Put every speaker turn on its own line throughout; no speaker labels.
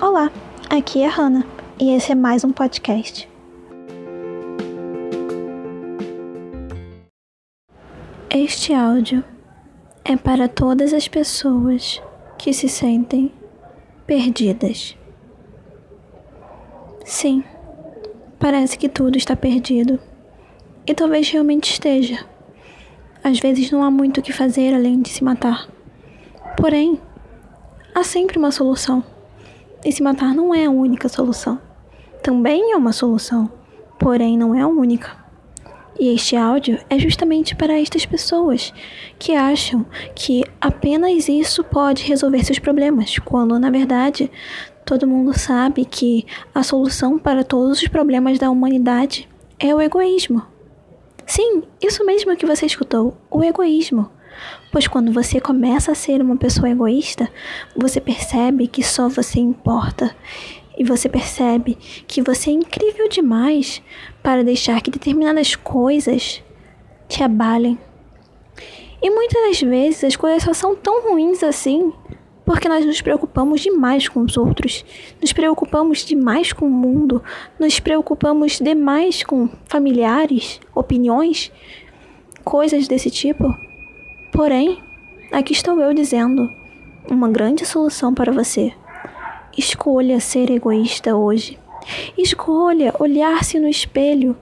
Olá, aqui é a Hannah e esse é mais um podcast. Este áudio é para todas as pessoas que se sentem perdidas. Sim, parece que tudo está perdido. E talvez realmente esteja. Às vezes não há muito o que fazer além de se matar. Porém, há sempre uma solução. E se matar não é a única solução. Também é uma solução, porém não é a única. E este áudio é justamente para estas pessoas que acham que apenas isso pode resolver seus problemas, quando na verdade todo mundo sabe que a solução para todos os problemas da humanidade é o egoísmo. Sim, isso mesmo que você escutou, o egoísmo. Pois quando você começa a ser uma pessoa egoísta, você percebe que só você importa. E você percebe que você é incrível demais para deixar que determinadas coisas te abalem. E muitas das vezes as coisas só são tão ruins assim porque nós nos preocupamos demais com os outros, nos preocupamos demais com o mundo, nos preocupamos demais com familiares, opiniões, coisas desse tipo. Porém, aqui estou eu dizendo uma grande solução para você. Escolha ser egoísta hoje. Escolha olhar-se no espelho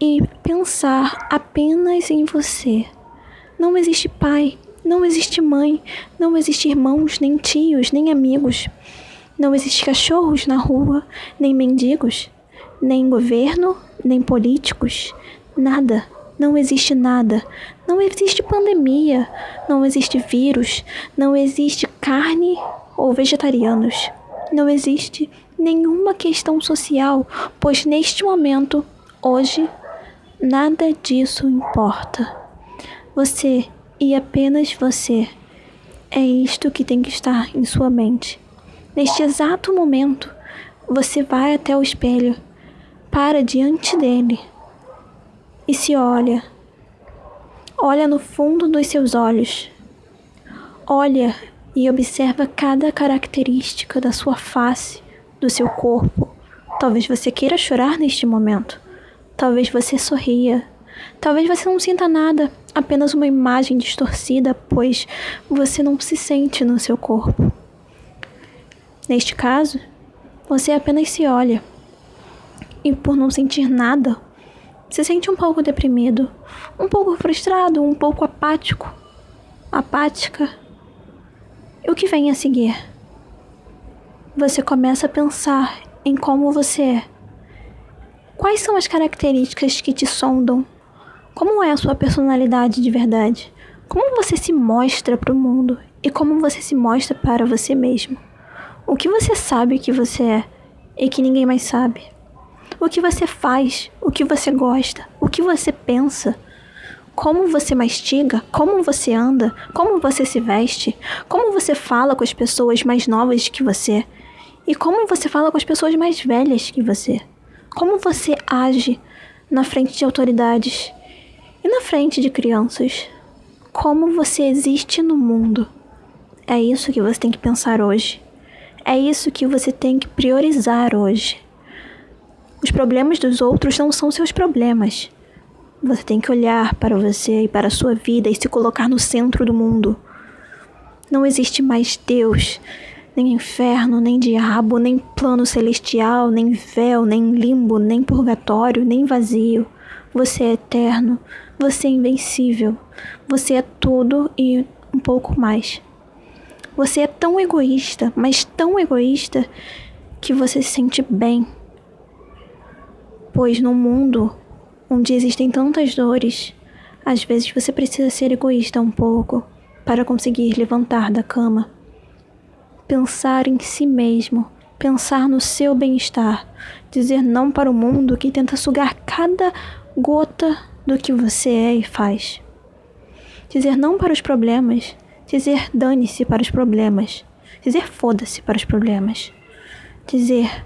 e pensar apenas em você. Não existe pai, não existe mãe, não existe irmãos, nem tios, nem amigos. Não existe cachorros na rua, nem mendigos, nem governo, nem políticos, nada. Não existe nada. Não existe pandemia. Não existe vírus. Não existe carne ou vegetarianos. Não existe nenhuma questão social, pois neste momento, hoje, nada disso importa. Você e apenas você é isto que tem que estar em sua mente. Neste exato momento, você vai até o espelho, para diante dele e se olha. Olha no fundo dos seus olhos. Olha e observa cada característica da sua face, do seu corpo. Talvez você queira chorar neste momento. Talvez você sorria. Talvez você não sinta nada, apenas uma imagem distorcida, pois você não se sente no seu corpo. Neste caso, você apenas se olha. E por não sentir nada, se sente um pouco deprimido, um pouco frustrado, um pouco apático, apática. E o que vem a seguir? Você começa a pensar em como você é. Quais são as características que te sondam? Como é a sua personalidade de verdade? Como você se mostra para o mundo e como você se mostra para você mesmo? O que você sabe que você é e que ninguém mais sabe? O que você faz, o que você gosta, o que você pensa, como você mastiga, como você anda, como você se veste, como você fala com as pessoas mais novas que você e como você fala com as pessoas mais velhas que você. Como você age na frente de autoridades e na frente de crianças. Como você existe no mundo. É isso que você tem que pensar hoje. É isso que você tem que priorizar hoje. Os problemas dos outros não são seus problemas. Você tem que olhar para você e para a sua vida e se colocar no centro do mundo. Não existe mais Deus, nem inferno, nem diabo, nem plano celestial, nem véu, nem limbo, nem purgatório, nem vazio. Você é eterno, você é invencível, você é tudo e um pouco mais. Você é tão egoísta, mas tão egoísta, que você se sente bem Pois no mundo onde existem tantas dores, às vezes você precisa ser egoísta um pouco para conseguir levantar da cama. Pensar em si mesmo, pensar no seu bem-estar, dizer não para o mundo que tenta sugar cada gota do que você é e faz. Dizer não para os problemas, dizer dane-se para os problemas, dizer foda-se para os problemas, dizer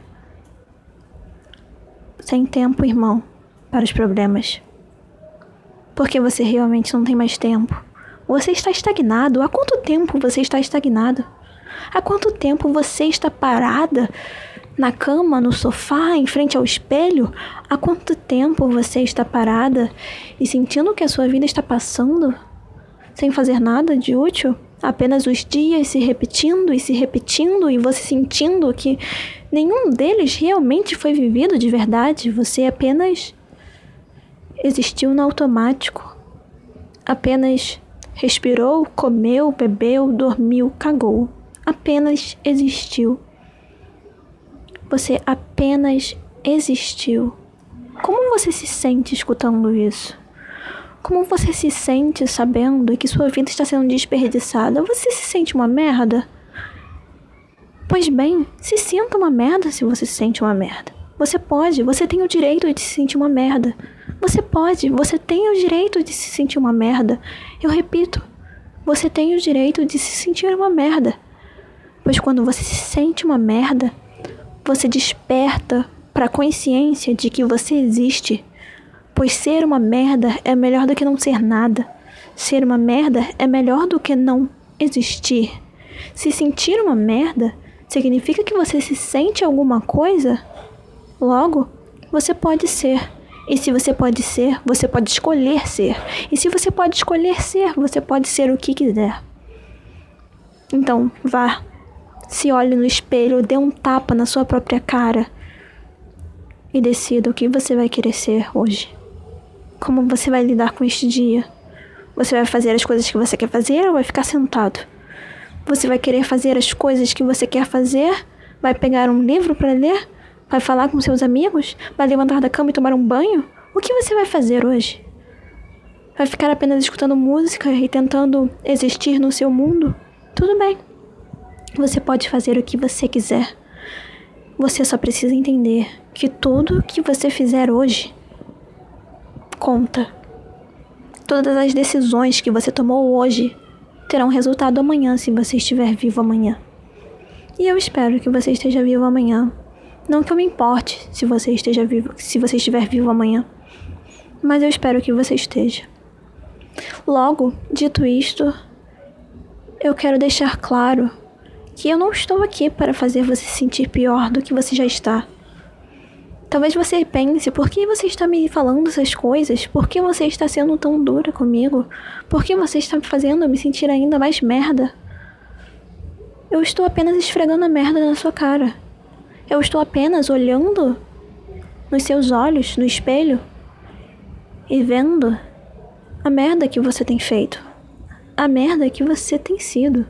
sem tempo, irmão, para os problemas. Porque você realmente não tem mais tempo. Você está estagnado. Há quanto tempo você está estagnado? Há quanto tempo você está parada na cama, no sofá, em frente ao espelho? Há quanto tempo você está parada e sentindo que a sua vida está passando sem fazer nada de útil? Apenas os dias se repetindo e se repetindo e você sentindo que nenhum deles realmente foi vivido de verdade, você apenas existiu no automático. Apenas respirou, comeu, bebeu, dormiu, cagou. Apenas existiu. Você apenas existiu. Como você se sente escutando isso? Como você se sente sabendo que sua vida está sendo desperdiçada? Você se sente uma merda? Pois bem, se sinta uma merda se você se sente uma merda. Você pode, você tem o direito de se sentir uma merda. Você pode, você tem o direito de se sentir uma merda. Eu repito, você tem o direito de se sentir uma merda. Pois quando você se sente uma merda, você desperta para a consciência de que você existe. Pois ser uma merda é melhor do que não ser nada. Ser uma merda é melhor do que não existir. Se sentir uma merda significa que você se sente alguma coisa? Logo, você pode ser. E se você pode ser, você pode escolher ser. E se você pode escolher ser, você pode ser o que quiser. Então, vá, se olhe no espelho, dê um tapa na sua própria cara e decida o que você vai querer ser hoje. Como você vai lidar com este dia? Você vai fazer as coisas que você quer fazer ou vai ficar sentado? Você vai querer fazer as coisas que você quer fazer? Vai pegar um livro para ler? Vai falar com seus amigos? Vai levantar da cama e tomar um banho? O que você vai fazer hoje? Vai ficar apenas escutando música e tentando existir no seu mundo? Tudo bem. Você pode fazer o que você quiser. Você só precisa entender que tudo que você fizer hoje conta. Todas as decisões que você tomou hoje terão resultado amanhã se você estiver vivo amanhã. E eu espero que você esteja vivo amanhã. Não que eu me importe se você esteja vivo, se você estiver vivo amanhã, mas eu espero que você esteja. Logo, dito isto, eu quero deixar claro que eu não estou aqui para fazer você se sentir pior do que você já está. Talvez você pense, por que você está me falando essas coisas? Por que você está sendo tão dura comigo? Por que você está me fazendo me sentir ainda mais merda? Eu estou apenas esfregando a merda na sua cara. Eu estou apenas olhando nos seus olhos, no espelho, e vendo a merda que você tem feito. A merda que você tem sido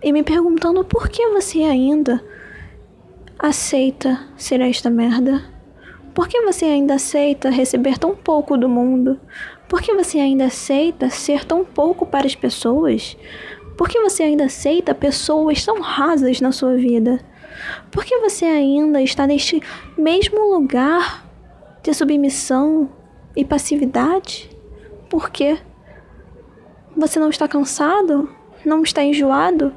e me perguntando por que você ainda aceita ser esta merda? Por que você ainda aceita receber tão pouco do mundo? Por que você ainda aceita ser tão pouco para as pessoas? Por que você ainda aceita pessoas tão rasas na sua vida? Por que você ainda está neste mesmo lugar de submissão e passividade? Por quê? Você não está cansado? Não está enjoado?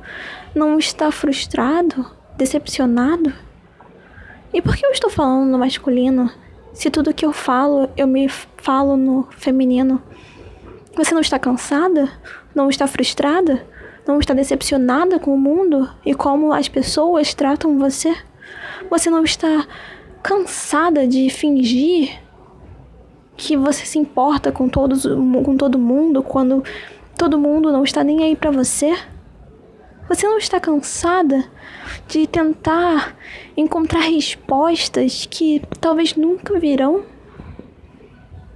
Não está frustrado? Decepcionado? E por que eu estou falando no masculino se tudo que eu falo eu me falo no feminino? Você não está cansada? Não está frustrada? Não está decepcionada com o mundo e como as pessoas tratam você? Você não está cansada de fingir que você se importa com, todos, com todo mundo quando todo mundo não está nem aí para você? Você não está cansada de tentar encontrar respostas que talvez nunca virão?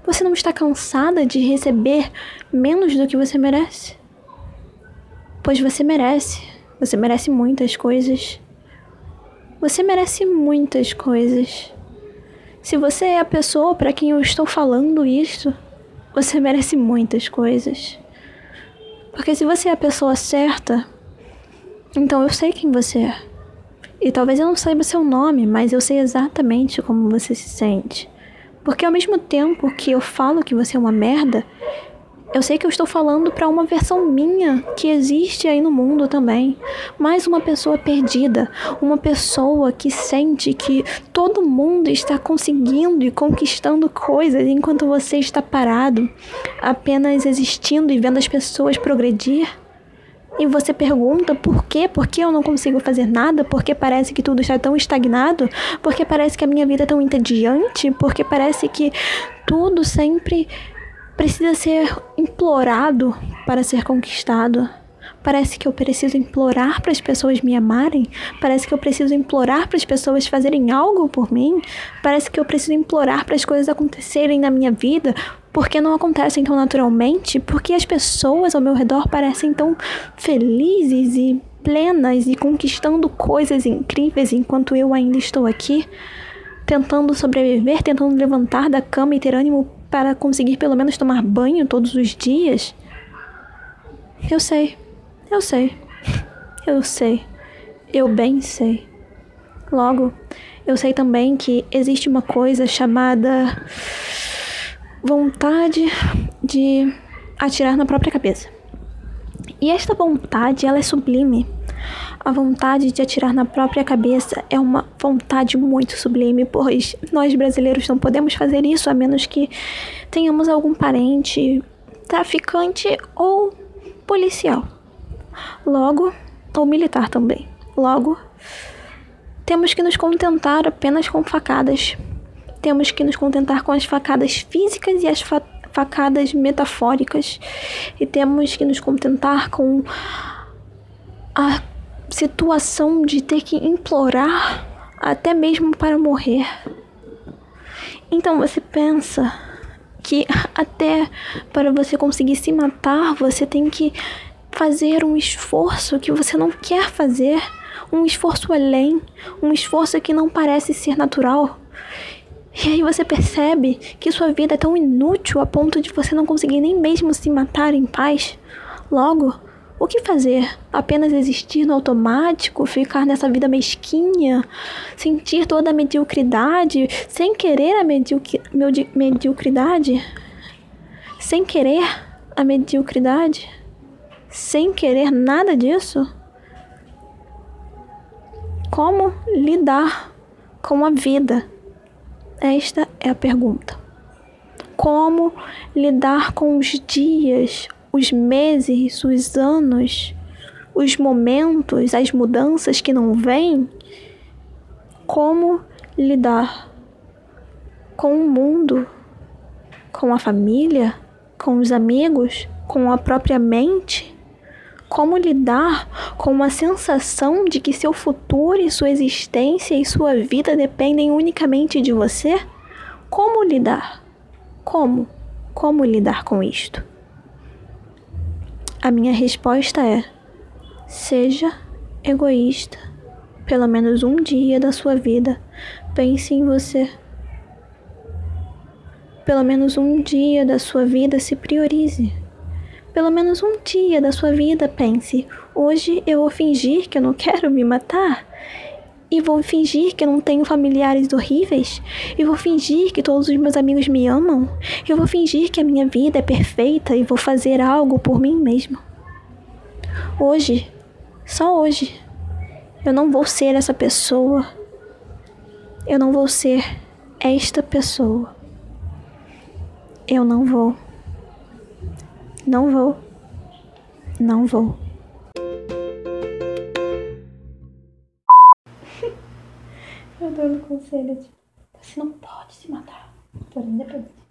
Você não está cansada de receber menos do que você merece? Pois você merece. Você merece muitas coisas. Você merece muitas coisas. Se você é a pessoa para quem eu estou falando isso, você merece muitas coisas. Porque se você é a pessoa certa, então eu sei quem você é. E talvez eu não saiba seu nome, mas eu sei exatamente como você se sente. Porque ao mesmo tempo que eu falo que você é uma merda, eu sei que eu estou falando para uma versão minha que existe aí no mundo também. Mais uma pessoa perdida, uma pessoa que sente que todo mundo está conseguindo e conquistando coisas enquanto você está parado, apenas existindo e vendo as pessoas progredir. E você pergunta por quê? Por que eu não consigo fazer nada? Porque parece que tudo está tão estagnado? Porque parece que a minha vida é tão entediante? Porque parece que tudo sempre precisa ser implorado para ser conquistado? Parece que eu preciso implorar para as pessoas me amarem? Parece que eu preciso implorar para as pessoas fazerem algo por mim? Parece que eu preciso implorar para as coisas acontecerem na minha vida? Porque não acontecem tão naturalmente? Porque as pessoas ao meu redor parecem tão felizes e plenas e conquistando coisas incríveis enquanto eu ainda estou aqui? Tentando sobreviver, tentando levantar da cama e ter ânimo para conseguir pelo menos tomar banho todos os dias? Eu sei. Eu sei. Eu sei. Eu bem sei. Logo, eu sei também que existe uma coisa chamada vontade de atirar na própria cabeça. E esta vontade, ela é sublime. A vontade de atirar na própria cabeça é uma vontade muito sublime, pois nós brasileiros não podemos fazer isso a menos que tenhamos algum parente traficante ou policial. Logo, ou militar também. Logo, temos que nos contentar apenas com facadas. Temos que nos contentar com as facadas físicas e as fa facadas metafóricas. E temos que nos contentar com a situação de ter que implorar até mesmo para morrer. Então você pensa que até para você conseguir se matar, você tem que fazer um esforço que você não quer fazer, um esforço além, um esforço que não parece ser natural. E aí você percebe que sua vida é tão inútil a ponto de você não conseguir nem mesmo se matar em paz. Logo, o que fazer? Apenas existir no automático, ficar nessa vida mesquinha, sentir toda a mediocridade, sem querer a mediocridade? Sem querer a mediocridade? sem querer nada disso? Como lidar com a vida? Esta é a pergunta. Como lidar com os dias, os meses, os anos, os momentos, as mudanças que não vêm? Como lidar com o mundo, com a família, com os amigos, com a própria mente? Como lidar com uma sensação de que seu futuro e sua existência e sua vida dependem unicamente de você? Como lidar? Como? Como lidar com isto? A minha resposta é: seja egoísta. Pelo menos um dia da sua vida, pense em você. Pelo menos um dia da sua vida, se priorize. Pelo menos um dia da sua vida pense: hoje eu vou fingir que eu não quero me matar. E vou fingir que eu não tenho familiares horríveis. E vou fingir que todos os meus amigos me amam. Eu vou fingir que a minha vida é perfeita e vou fazer algo por mim mesmo. Hoje, só hoje, eu não vou ser essa pessoa. Eu não vou ser esta pessoa. Eu não vou. Não vou. Não vou. Eu dando conselho, tipo, você não pode se matar por independência.